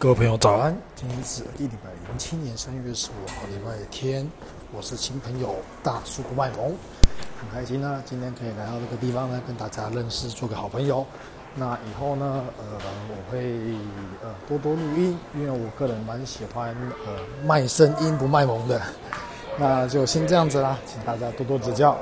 各位朋友早安，今天是一礼拜零七年三月十五号礼拜天，我是新朋友大叔不卖萌，很开心呢，今天可以来到这个地方呢，跟大家认识，做个好朋友。那以后呢，呃，我会呃多多录音，因为我个人蛮喜欢呃卖声音不卖萌的。那就先这样子啦，请大家多多指教。